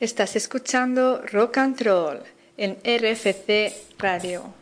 Estás escuchando Rock and Roll en RFC Radio.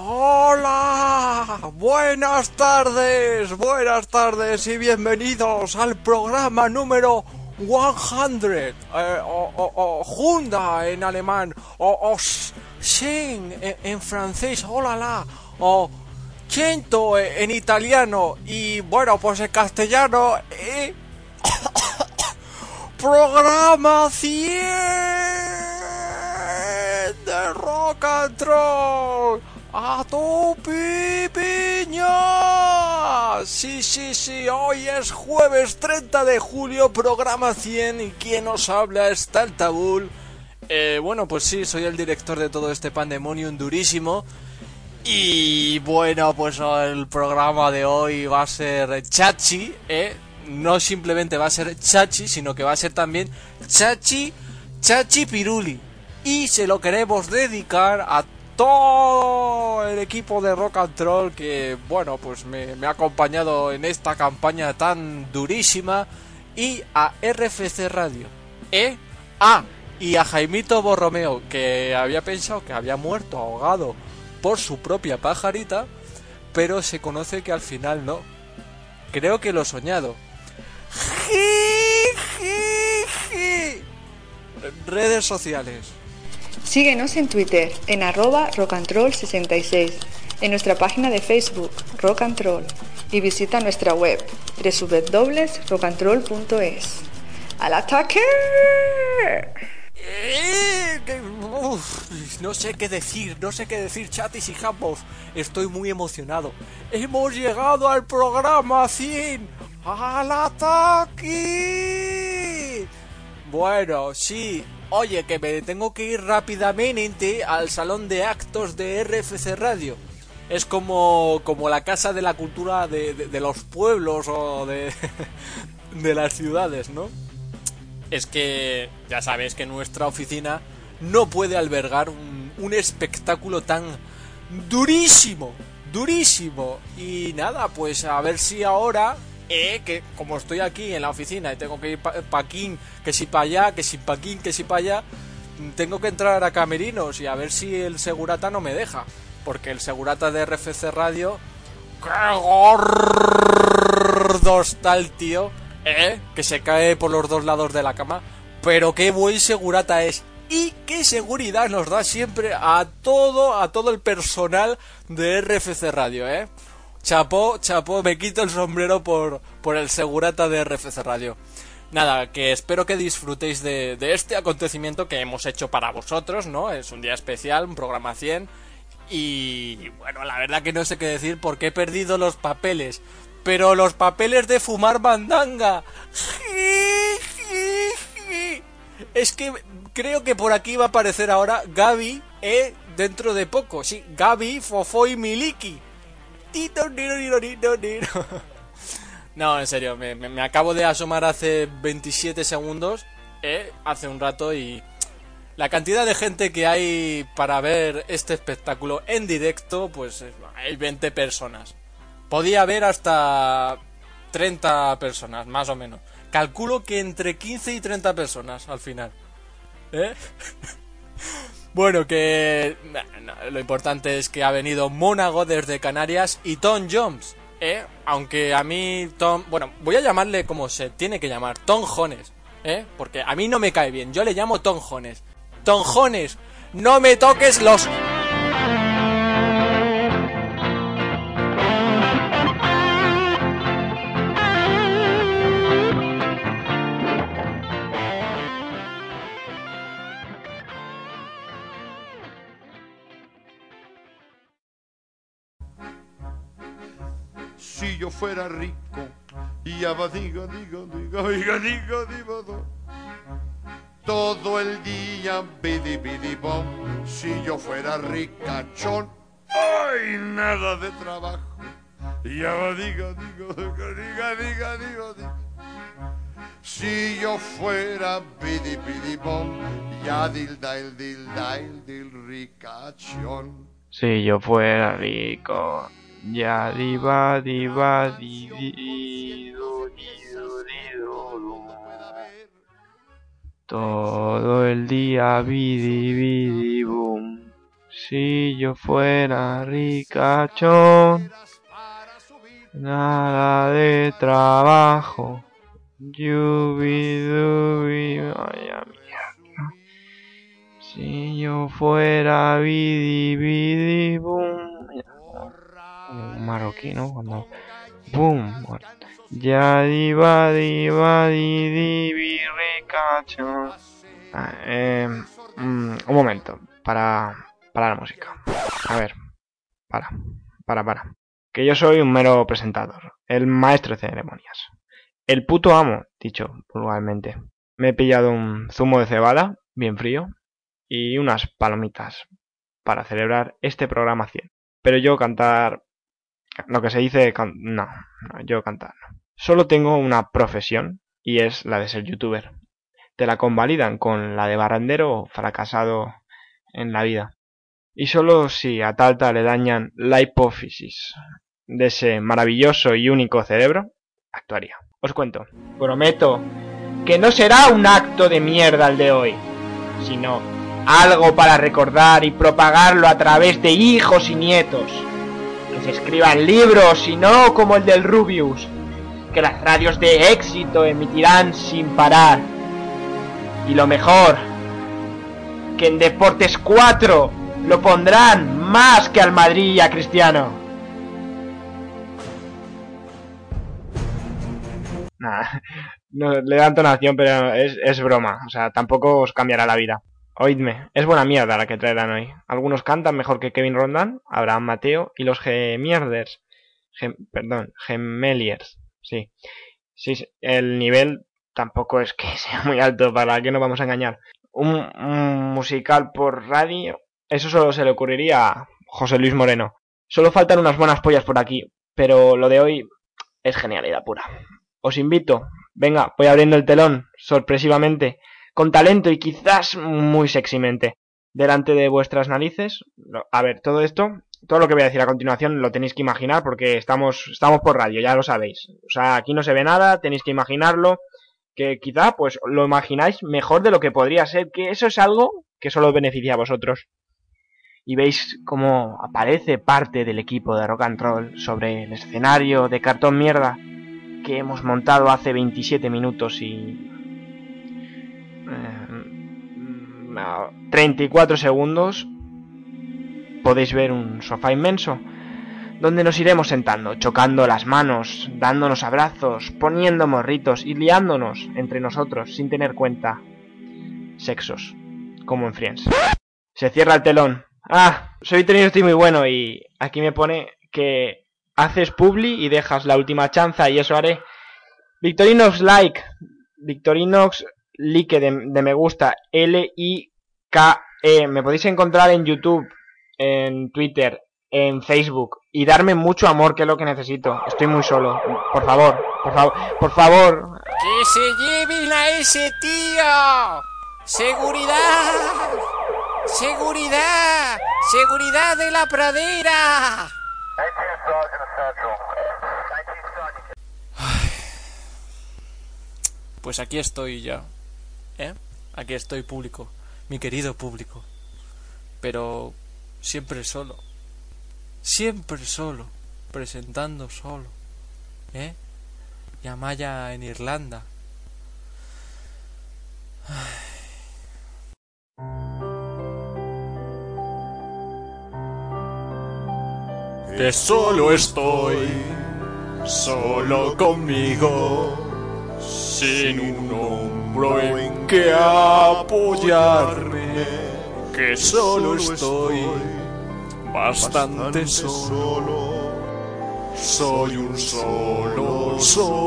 Hola, buenas tardes, buenas tardes y bienvenidos al programa número 100, eh, o, o, o Hunda en alemán, o, o Sing en, francés, hola la, o Cento en italiano y bueno, pues en castellano, eh, programa 100 de rock and roll. ¡A tu pipiña! Sí, sí, sí, hoy es jueves 30 de julio, programa 100 y quien nos habla es Taltabul. Eh, bueno, pues sí, soy el director de todo este pandemonium durísimo. Y bueno, pues el programa de hoy va a ser chachi, ¿eh? No simplemente va a ser chachi, sino que va a ser también chachi, chachi piruli. Y se lo queremos dedicar a todo el equipo de Rock and Troll que, bueno, pues me, ha acompañado en esta campaña tan durísima. Y a RFC Radio. ¿Eh? Ah, y a Jaimito Borromeo, que había pensado que había muerto ahogado por su propia pajarita, pero se conoce que al final no. Creo que lo he soñado. Redes sociales. Síguenos en Twitter en arroba rockandroll66, en nuestra página de Facebook Rock and Roll y visita nuestra web www.rockandroll.es. ¡Al ataque! Uf, no sé qué decir, no sé qué decir, chatis y jambos. Estoy muy emocionado. Hemos llegado al programa 100. ¡Al ataque! Bueno, sí, Oye, que me tengo que ir rápidamente al salón de actos de RFC Radio. Es como, como la casa de la cultura de, de, los pueblos o de, de las ciudades, ¿no? Es que ya sabes que nuestra oficina no puede albergar un, un espectáculo tan durísimo, durísimo. Y nada, pues a ver si ahora eh, que como estoy aquí en la oficina y tengo que ir pa, pa aquí, que si para allá, que si pa' aquí, que si para allá, tengo que entrar a camerinos y a ver si el segurata no me deja. Porque el segurata de RFC Radio... ¡Qué gordo está el tío! ¿Eh? Que se cae por los dos lados de la cama. Pero qué buen segurata es. Y qué seguridad nos da siempre a todo, a todo el personal de RFC Radio, ¿eh? Chapó, chapó, me quito el sombrero por, por el segurata de RFC Radio. Nada, que espero que disfrutéis de, de, este acontecimiento que hemos hecho para vosotros, ¿no? Es un día especial, un programa 100. Y bueno, la verdad que no sé qué decir porque he perdido los papeles. Pero los papeles de fumar bandanga. Es que creo que por aquí va a aparecer ahora Gaby, eh, dentro de poco. Sí, Gaby, Fofo y Miliki. No, en serio, me, acabo de asomar hace 27 segundos, eh, hace un rato y la cantidad de gente que hay para ver este espectáculo en directo, pues hay 20 personas. Podía haber hasta 30 personas, más o menos. Calculo que entre 15 y 30 personas al final. ¿Eh? Bueno, que lo importante es que ha venido Mónago desde Canarias y Tom Jones. ¿eh? Aunque a mí Tom... Bueno, voy a llamarle como se tiene que llamar, Tom Jones, ¿eh? Porque a mí no me cae bien, yo le llamo Tom Jones. Tom Jones, no me toques los... si yo fuera rico. Y abadiga, diga, diga, diga, diga, diga, do. Todo el día, bidi, bidi, bom. Si yo fuera ricachón, ¡ay! Nada de trabajo. Y abadiga, diga, diga, diga, diga, diga, diga. Si yo fuera bidi, bidi, bom. Ya dilda, el dilda, el dil ricachón. Si yo fuera rico, ya diva diva di di di, du, di, du. Todo el día bidi bidi boom. Si yo fuera ricachón, nada de trabajo. Yubi dubi, mierda. Si yo fuera bidi bidi boom. Marroquí, ¿no? Cuando. ¡Boom! Ya diva diva di di. Ah, eh, mm, un momento, para, para la música. A ver, para, para, para. Que yo soy un mero presentador, el maestro de ceremonias. El puto amo, dicho vulgarmente. Me he pillado un zumo de cebada, bien frío, y unas palomitas para celebrar este programa 100. Pero yo cantar, lo que se dice, no, no, yo cantar. Solo tengo una profesión y es la de ser youtuber. Te la convalidan con la de barrandero fracasado en la vida. Y solo si a Talta le dañan la hipófisis de ese maravilloso y único cerebro, actuaría. Os cuento. Prometo que no será un acto de mierda el de hoy, sino algo para recordar y propagarlo a través de hijos y nietos. Se escriban libros y no como el del Rubius, que las radios de éxito emitirán sin parar. Y lo mejor, que en Deportes 4 lo pondrán más que al Madrid y a Cristiano. No, le da entonación, pero es, es broma. O sea, tampoco os cambiará la vida. Oídme, es buena mierda la que traerán hoy. Algunos cantan mejor que Kevin Rondán, Abraham Mateo y los Gemierders. Gem- perdón, Gemeliers. Sí. Sí, el nivel tampoco es que sea muy alto, para que no vamos a engañar. Un musical por radio, eso solo se le ocurriría a José Luis Moreno. Solo faltan unas buenas pollas por aquí, pero lo de hoy es genialidad pura. Os invito, venga, voy abriendo el telón, sorpresivamente, con talento y quizás muy sexymente, delante de vuestras narices. A ver, todo esto, todo lo que voy a decir a continuación lo tenéis que imaginar porque estamos, estamos por radio, ya lo sabéis. O sea, aquí no se ve nada, tenéis que imaginarlo, que quizá pues lo imagináis mejor de lo que podría ser, que eso es algo que solo beneficia a vosotros. Y veis cómo aparece parte del equipo de Rock and Roll sobre el escenario de cartón mierda que hemos montado hace 27 minutos y... eh, a 34 segundos podéis ver un sofá inmenso donde nos iremos sentando, chocando las manos, dándonos abrazos, poniendo morritos y liándonos entre nosotros sin tener cuenta sexos, como en Friends. Se cierra el telón. Ah, soy tenido estoy muy bueno y aquí me pone que haces publi y dejas la última chanza y eso haré. Victorinox like, Victorinox like de, me gusta, L-I-K-E. Me podéis encontrar en YouTube, en Twitter, en Facebook y darme mucho amor que es lo que necesito. Estoy muy solo. Por favor, por favor, por favor. ¡Que se lleven a ese tío! ¡Seguridad! ¡Seguridad! ¡Seguridad de la pradera! Pues aquí estoy ya. ¿Eh? Aquí estoy público. Mi querido público. Pero siempre solo. Siempre solo. presentando solo, ¿eh? Y Amaya en Irlanda. Que solo estoy, solo conmigo, sin un hombro en que apoyarme. Que solo estoy, bastante solo. Soy un solo solitario,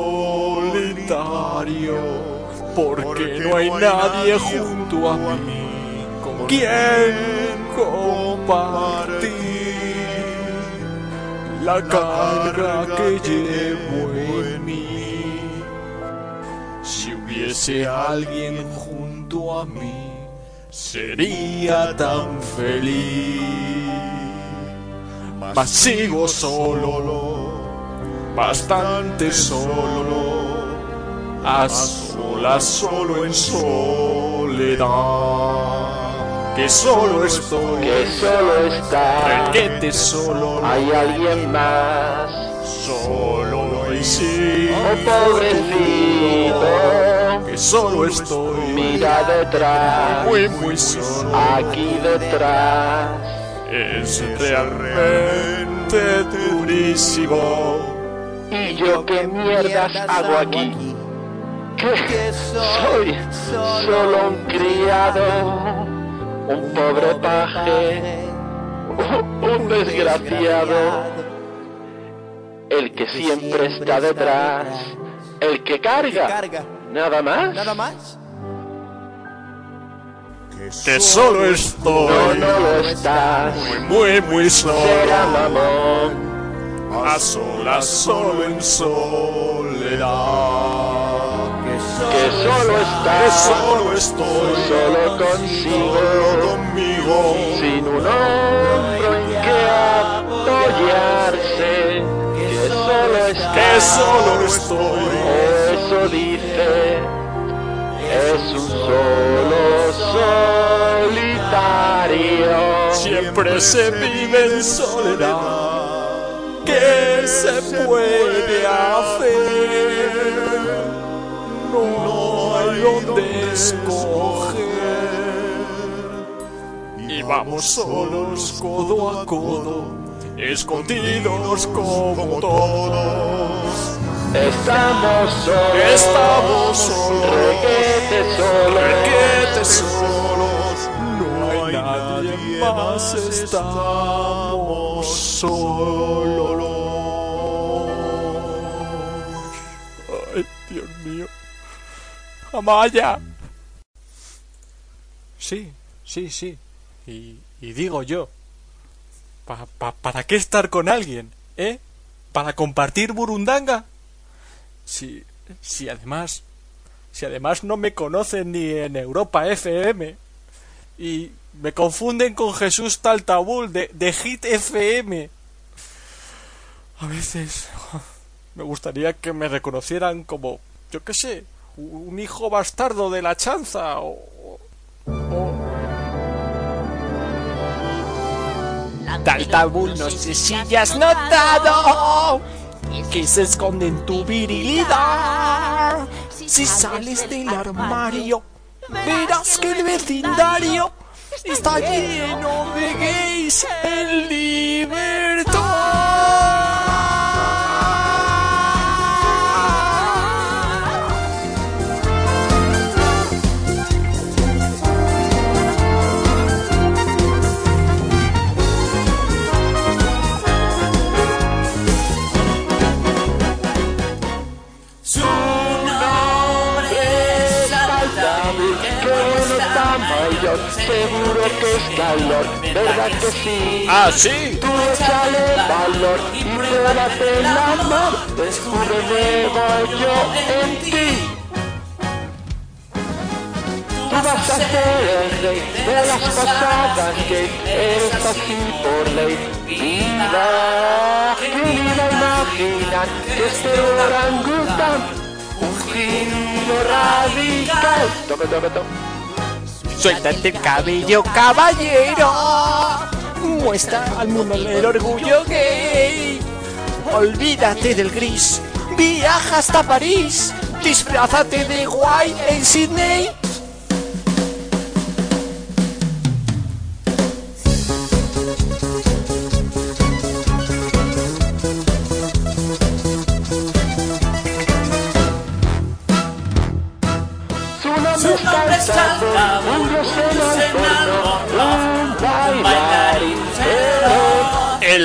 porque no hay nadie junto a mí con quien compartir la carga que llevo en mí. Si hubiese alguien junto a mí, sería tan feliz. Mas sigo solo, bastante solo, a solas, solo en soledad. Que solo estoy, que solo está, requete solo, hay alguien más. solo y sí. Oh pobrecito, que solo estoy. Mira detrás, muy muy solo. Aquí detrás. es realmente durísimo. ¿Y yo qué mierdas hago aquí? Que soy solo un criado, un pobre paje, un desgraciado, el que siempre está detrás, el que carga, nada más. Nada más. que solo No, estoy. No lo estás, muy muy será solo. Mamón. a solas solo en soledad. Que solo que estás, solo estoy. Solo consigo, conmigo. Sin un hombro en que apoyarse, que solo estás, que solo estoy eso dice, es un solo solitario, siempre se vive en soledad ¿Qué se puede hacer? No hay donde escoger. Y vamos solos, codo a codo, escondidos como todos. Estamos solos, Estamos solos, requete solos, requete solos, no hay nadie más, estamos solos. Ay, Dios mío. Amaya. Sí, sí, sí. Y, y digo yo, pa- pa- ¿para qué estar con alguien? ¿Eh? ¿Para compartir burundanga? Si, si además, si además no me conocen ni en Europa FM y me confunden con Jesús Taltabul de, de Hit FM. A veces me gustaría que me reconocieran como, yo qué sé, un hijo bastardo de la chanza o... o- Taltabul, no sé si ya has notado que se esconde en tu virilidad. Si sales del armario, verás que el vecindario está lleno de gays libertad. Calor, ¿verdad que sí? Ah, sí. Tú échale valor y pruébate la amor, descubre nuevo yo en ti. Tú vas a ser el rey de las posadas que eres así por ley. Vida, que iba a imaginar que este orangután, un giro radical. Toco, toco, toco. Suéltate el cabello, caballero. Muestra al mundo el orgullo gay. olvídate del gris, viaja hasta París, disfrázate de guay en Sydney.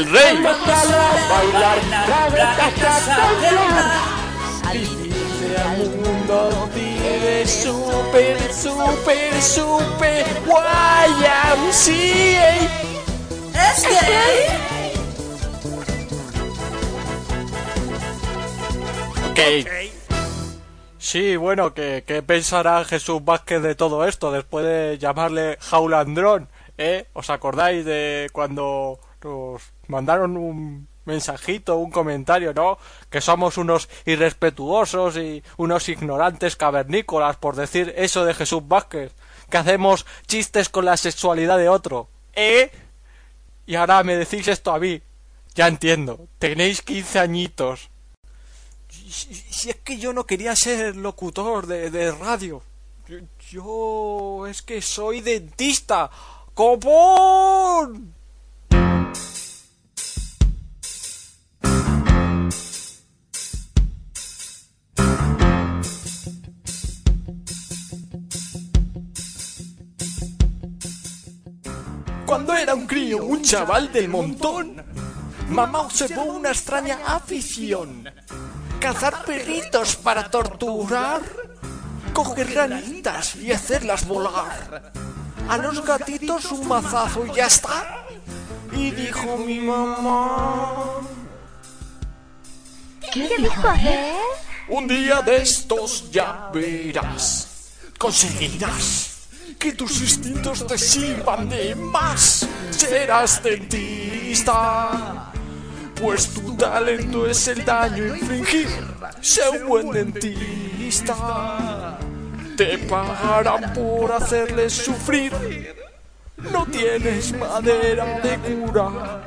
El rey. Bailar, al mundo tiene super, super, super YMCA. ¿Es gay? Ok. Sí, bueno, ¿qué, qué pensará Jesús Vázquez de todo esto después de llamarle jaulandrón? ¿Eh? ¿Os acordáis de cuando nos mandaron un mensajito, un comentario, ¿no? Que somos unos irrespetuosos y unos ignorantes cavernícolas por decir eso de Jesús Vázquez, que hacemos chistes con la sexualidad de otro. ¿Eh? Y ahora me decís esto a mí. Ya entiendo, tenéis 15 añitos. Si, es que yo no quería ser locutor de, de radio. Yo, yo es que soy dentista. ¡Copón! Un chaval del montón, mamá observó una extraña afición. Cazar perritos para torturar, coger ranitas y hacerlas volar. A los gatitos un mazazo y ya está. Y dijo mi mamá, ¿Qué dijo él? un día de estos ya verás, conseguirás que tus instintos te sirvan de más. Serás dentista, pues tu talento es el daño infligir. Sé un buen dentista, te pagarán por hacerles sufrir. No tienes madera de cura,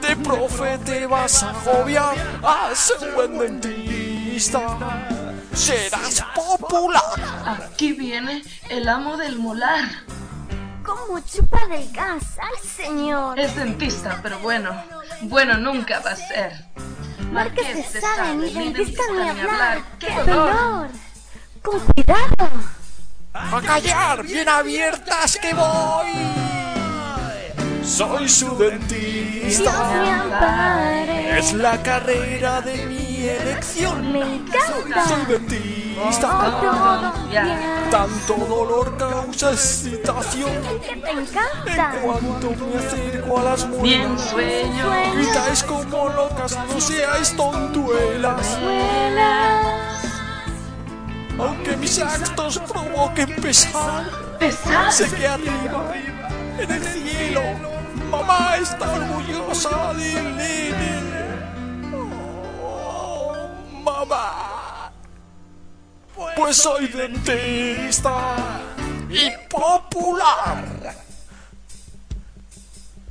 de profe te vas a agobiar. Haz un buen dentista, serás popular. Aquí viene el amo del molar. ¿Cómo chupa del gas al señor? Es dentista, pero bueno, bueno nunca va a ser. Marqués de de Sade, ni dentista ni dentista hablar. hablar. ¡Qué ¡Qué dolor! ¡Con cuidado! A callar, bien abiertas que voy. Soy su Dios me dentista. ampare. Es la carrera de mi elección. Me Soy encanta. dentista. Oh, todo bien. Tanto dolor causa excitación. Que te En encanta. cuanto me acerco a las Bien muelas, sueño. gritáis como locas, no seáis tontuelas. Aunque mis actos provoquen pesar, Pesado. sé que arriba, en el cielo, mamá está orgullosa de nene. Mamá. Pues soy dentista y popular.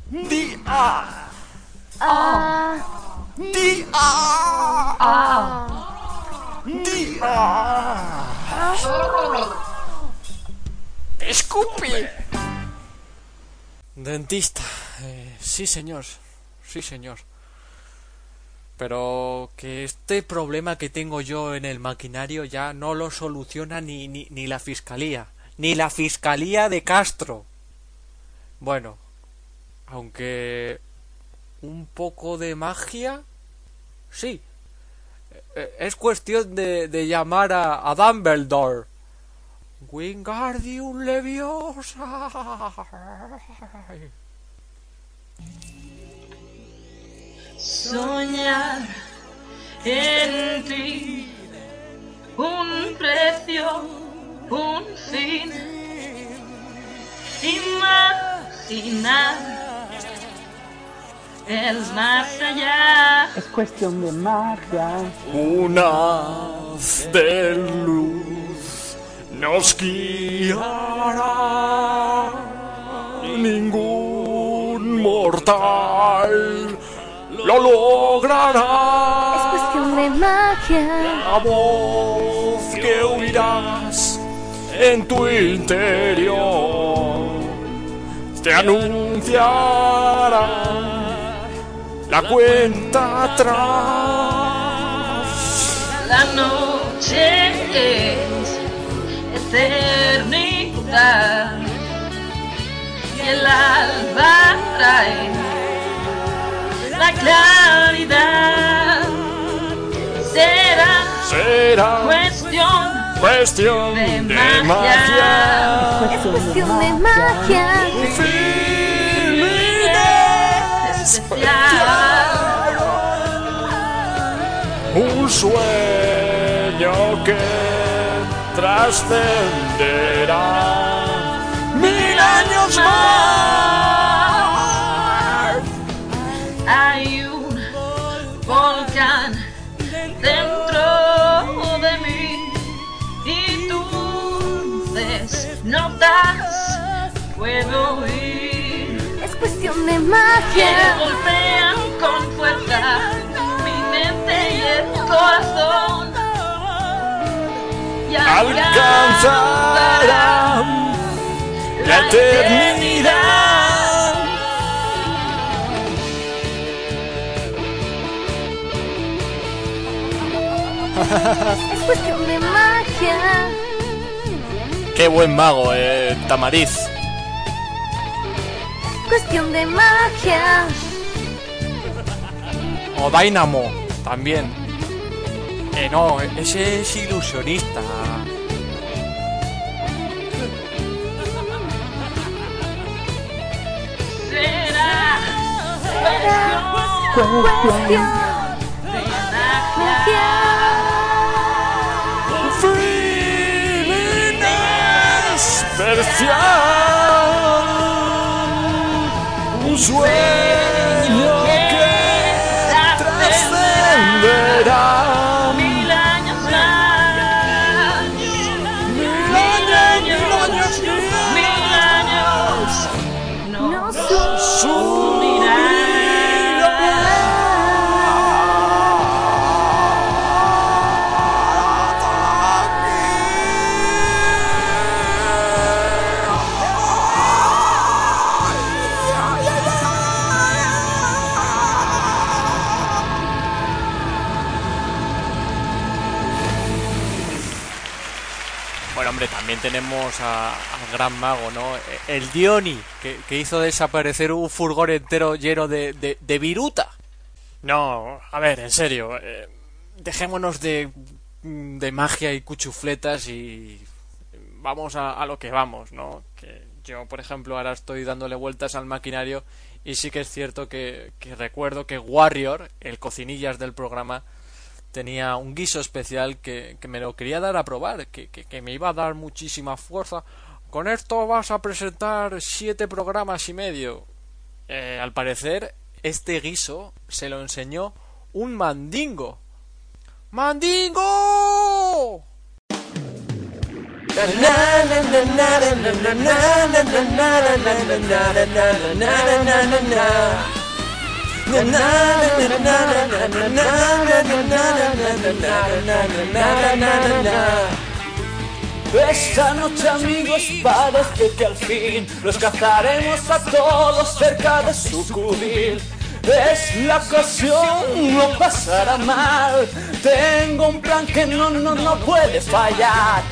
Di a, Ah, di a, Ah, di a. Escupe. Dentista. Eh, sí, señor. Sí, señor. Pero que este problema que tengo yo en el maquinario ya no lo soluciona ni, ni, ni la fiscalía. Ni la fiscalía de Castro. Bueno, aunque un poco de magia, sí. Eh, Es cuestión de, de llamar a, a Dumbledore. Wingardium Leviosa. Soñar en ti. Un precio, un fin. Imaginar el más allá. Es cuestión de magia. Un haz de luz nos guiará. Ningún mortal lo lograrás. Es cuestión de magia. La voz que oirás en tu interior te anunciará la cuenta atrás. La noche es eternidad y el alba trae la claridad. Será Será cuestión cuestión de de magia. magia. Es cuestión de magia. especial. Un sueño que trascenderá mil años más. De que magia. golpean con fuerza mi mente y el corazón y Alcanzarán la eternidad. Es cuestión de magia. Qué buen mago, eh, Tamariz. Cuestión de magia. O Dynamo, también. Eh, no, ese es ilusionista. será Cuestión de de magia. Feeling especial. Tenemos al gran mago, ¿no? El Dioni, que, hizo desaparecer un furgón entero lleno de, de, de viruta. No, a ver, en serio, eh, dejémonos de, de magia y cuchufletas y vamos a, a lo que vamos, ¿no? Que yo, por ejemplo, ahora estoy dándole vueltas al maquinario y sí que es cierto que, que recuerdo que Warrior, el cocinillas del programa, tenía un guiso especial que, que me lo quería dar a probar, que, que, me iba a dar muchísima fuerza. Con esto vas a presentar siete programas y medio. Eh, al parecer, este guiso se lo enseñó un mandingo. ¡Mandingo! Esta noche amigos parece que al fin los cazaremos a todos cerca de su cubil. Es la ocasión, no pasará mal. Tengo un plan que no, no, no puede fallar.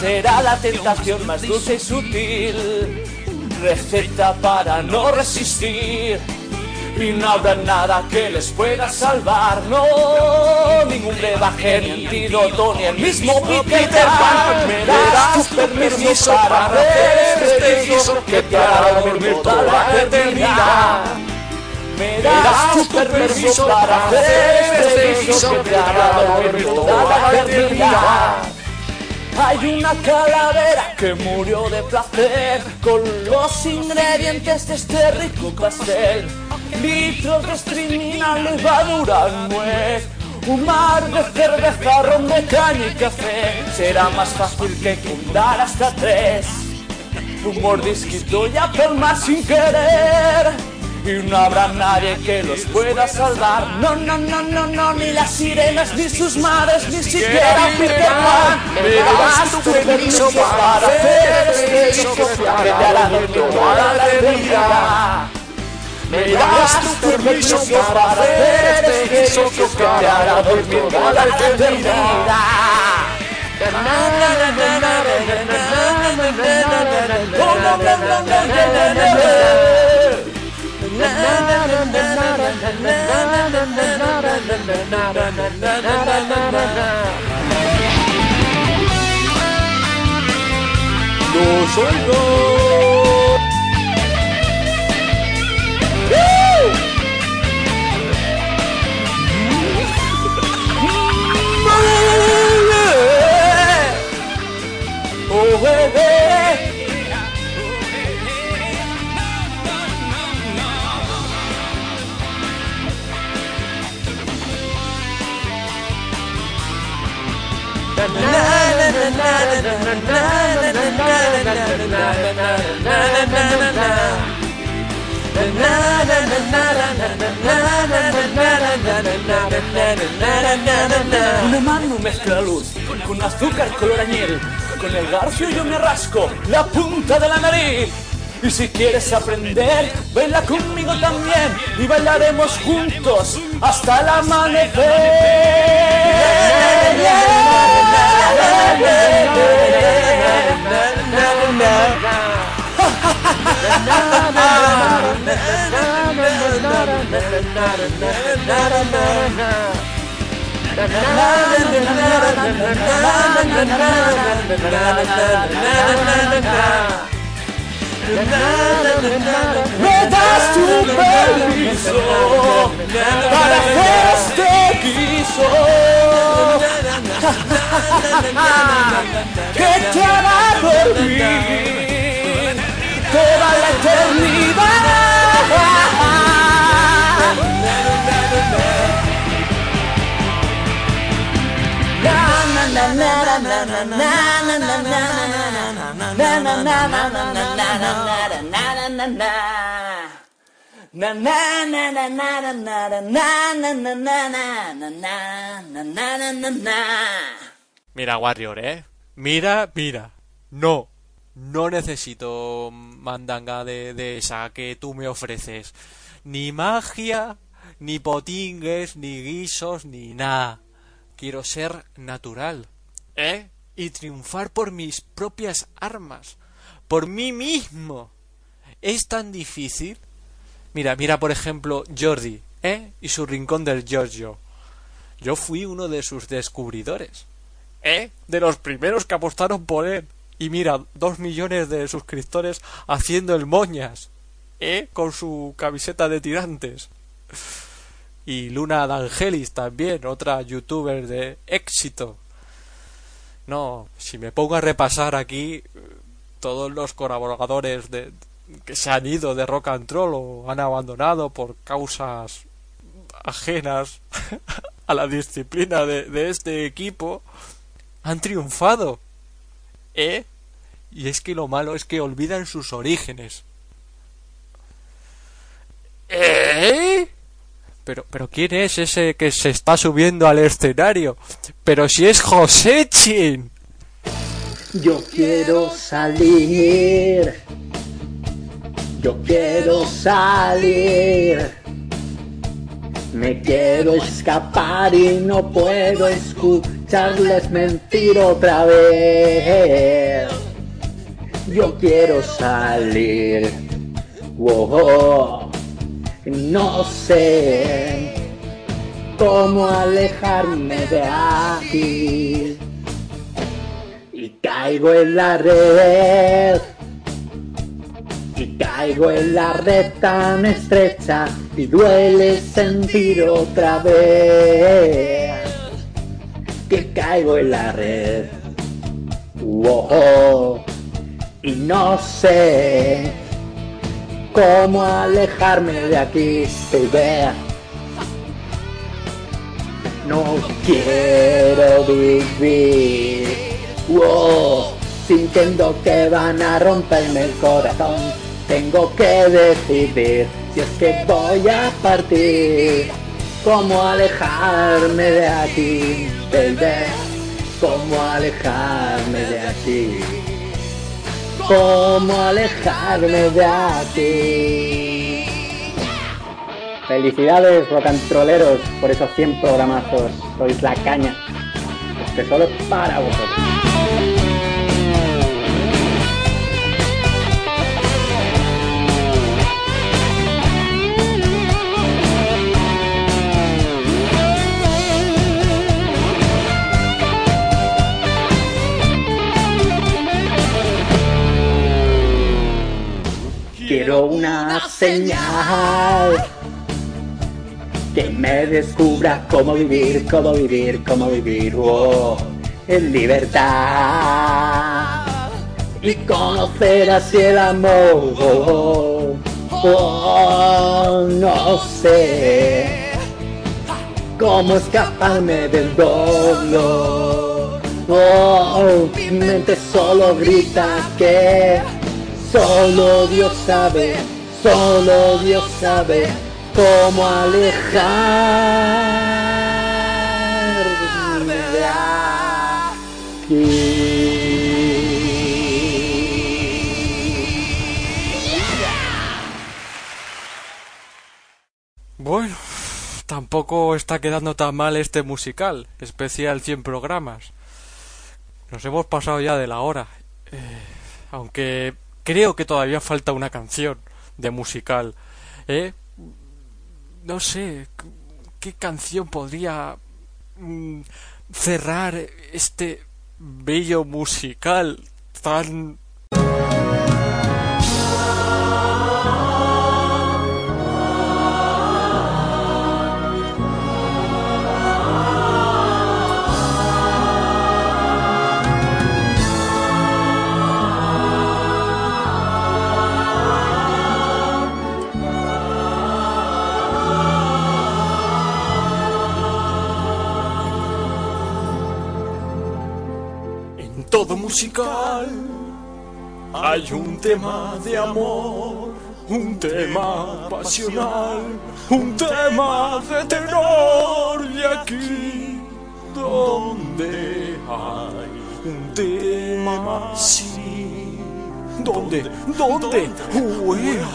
Será la tentación más dulce y sutil. Receta para no resistir. Y no habrá nada que les pueda salvar, no Ningún brebaje, ni antídoto, ni el mismo Peter Pan Me darás tu permiso para hacer este guiso que te hará dormir toda la eternidad. Me darás tu permiso para hacer este guiso que te hará dormir toda la eternidad. Hay una calavera que murió de placer. Con los ingredientes de este rico pastel. Litros de strimina, levadura, nuez. Un mar de cerveza, ron de caña y café. Será más fácil que contar hasta tres. Un mordisquito y palmar sin querer. y no habrá nadie que los pueda salvar. No, no, no, no, no, ni las sirenas, ni sus madres, ni siquiera Peter Pan. Me darás tu permiso para hacer este hechizo que te hará toda la eternidad. Me das tu permiso para hacer este hechizo que te hará dormir toda la eternidad. ¡Los oigo! Una mano mezcla luz con azúcar color añil. Con el garfio yo me rasco la punta de la nariz. Y si quieres aprender, baila conmigo también y bailaremos juntos hasta el Me das tu permiso para este que te hará dormir toda la eternidad. Mira, Warrior, ¿eh? Mira, mira. No. No necesito mandanga de, de esa que tú me ofreces. Ni magia, ni potingues, ni guisos, ni nada. Quiero ser natural, ¿eh? Y triunfar por mis propias armas. Por mí mismo. ¿Es tan difícil? Mira, mira por ejemplo Jordi, ¿eh? Y su rincón del Giorgio. Yo fui uno de sus descubridores. ¿Eh? De los primeros que apostaron por él. Y mira, dos millones de suscriptores haciendo el moñas. ¿Eh? Con su camiseta de tirantes. Y Luna D'Angelis también, otra youtuber de éxito. No, si me pongo a repasar aquí todos los colaboradores de, que se han ido de Rock and Roll o han abandonado por causas ajenas a la disciplina de, de este equipo, han triunfado. ¿Eh? Y es que lo malo es que olvidan sus orígenes. ¿Eh? Pero, pero ¿quién es ese que se está subiendo al escenario? Pero si es Josechin. Yo quiero salir. Yo quiero salir. Me quiero escapar y no puedo escucharles mentir otra vez. Yo quiero salir. Wow. No sé cómo alejarme de aquí. Y caigo en la red. Y caigo en la red tan estrecha y duele sentir otra vez que caigo en la red. Wow. Y no sé cómo alejarme de aquí, baby. No quiero vivir, wow, sintiendo que van a romperme el corazón. Tengo que decidir Si es que voy a partir, ¿cómo alejarme de aquí, baby? ¿Cómo alejarme de aquí? ¿Cómo alejarme de aquí? Felicidades, rocantroleros, por esos 100 programazos. Sois la caña. Este solo es para vosotros. Quiero una señal que me descubra cómo vivir, cómo vivir, cómo vivir, oh, en libertad y conocer así el amor. Oh, oh, no sé cómo escaparme del dolor. Oh, mi mente solo grita que Solo Dios sabe, solo Dios sabe cómo alejarme de Bueno, tampoco está quedando tan mal este musical, especial 100 programas. Nos hemos pasado ya de la hora. Eh, aunque creo que todavía falta una canción de musical. ¿Eh? No sé, ¿qué canción podría mm, cerrar este bello musical tan... todo musical hay un tema de amor, un tema pasional, un tema de terror y aquí donde hay un tema así. ¿Dónde? Uea.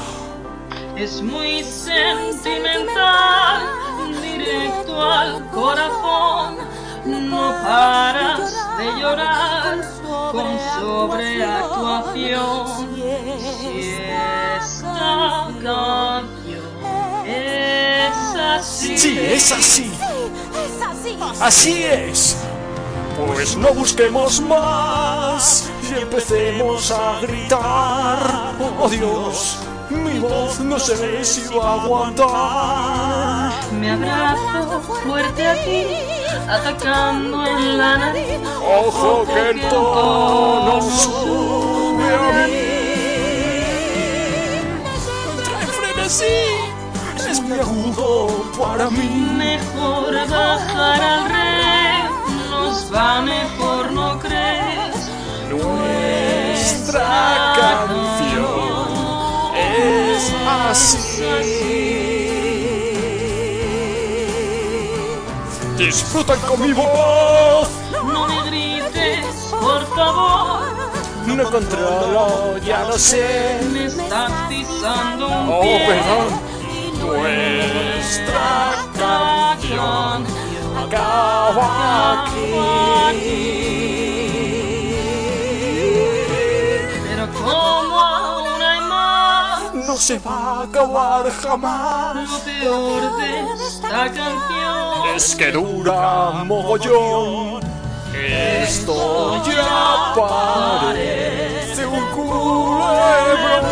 Es muy sentimental, directo al corazón. No paras de llorar con sobreactuación. Si esta canción es así. Sí, es así. Así es. Pues no busquemos más y empecemos a gritar. Oh Dios, mi voz no sé si va a aguantar. Me abrazo fuerte a ti, atacando en la nariz. Ojo que el tono sube a mí. Entra en frenesí, es muy agudo para mí. Mejor bajar al rey, nos va mejor, ¿no crees? Nuestra canción es así. Disfrutan con mi voz. No me grites, por favor. No controlo, ya lo sé. Me estás pisando un Oh, perdón. Nuestra canción acaba aquí. No se va a acabar jamás. lo peor de esta canción Es que dura mogollón. Esto ya parece un culebrón.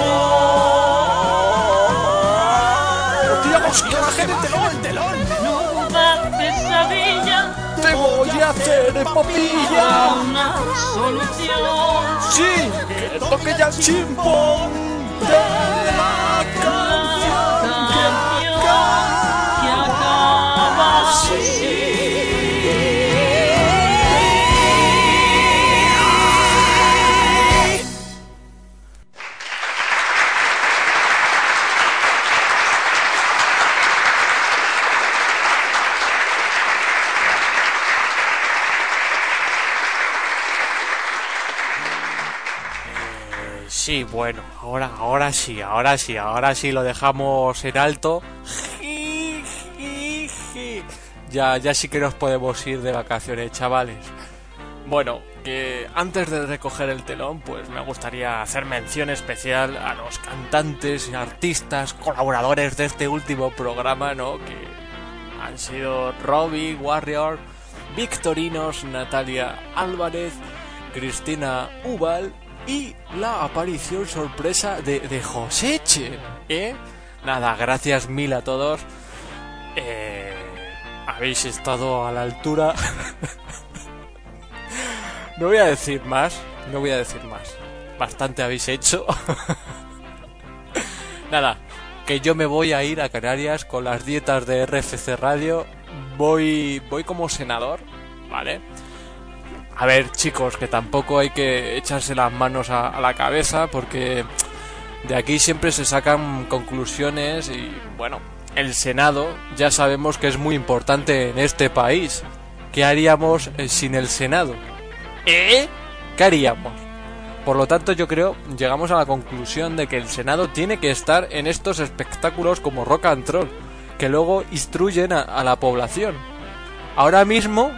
Dios, que baje de telón, el telón. Nueva pesadilla, Te voy a hacer papilla. una solución. Sí, que toque ya el chimpón Sí, bueno, ahora, ahora sí, ahora sí, ahora sí lo dejamos en alto. Ya, ya sí que nos podemos ir de vacaciones, chavales. Bueno, que antes de recoger el telón, pues me gustaría hacer mención especial a los cantantes y artistas colaboradores de este último programa, ¿no? Que han sido Robbie, Warrior, Victorinos, Natalia Álvarez, Cristina Ubal y la aparición sorpresa de, Joseche, ¿eh? Nada, gracias mil a todos. Eh, habéis estado a la altura. no voy a decir más, no voy a decir más. Bastante habéis hecho. Nada, que yo me voy a ir a Canarias con las dietas de RFC Radio. Voy, voy como senador, ¿vale? A ver, chicos, que tampoco hay que echarse las manos a, la cabeza porque de aquí siempre se sacan conclusiones y bueno, el Senado ya sabemos que es muy importante en este país. ¿Qué haríamos eh, sin el Senado? ¿Eh? ¿Qué haríamos? Por lo tanto, yo creo, llegamos a la conclusión de que el Senado tiene que estar en estos espectáculos como Rock and Roll, que luego instruyen a la población. Ahora mismo,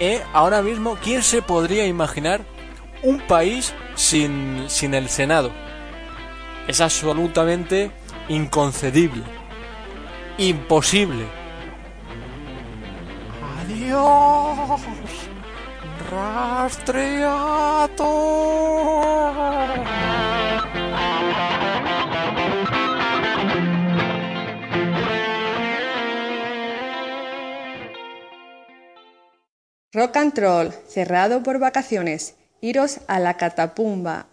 ¿eh? Ahora mismo, ¿quién se podría imaginar un país sin, sin el Senado? Es absolutamente inconcebible imposible. Adiós, rastreato. Rock and Roll, cerrado por vacaciones. Iros a la catapumba.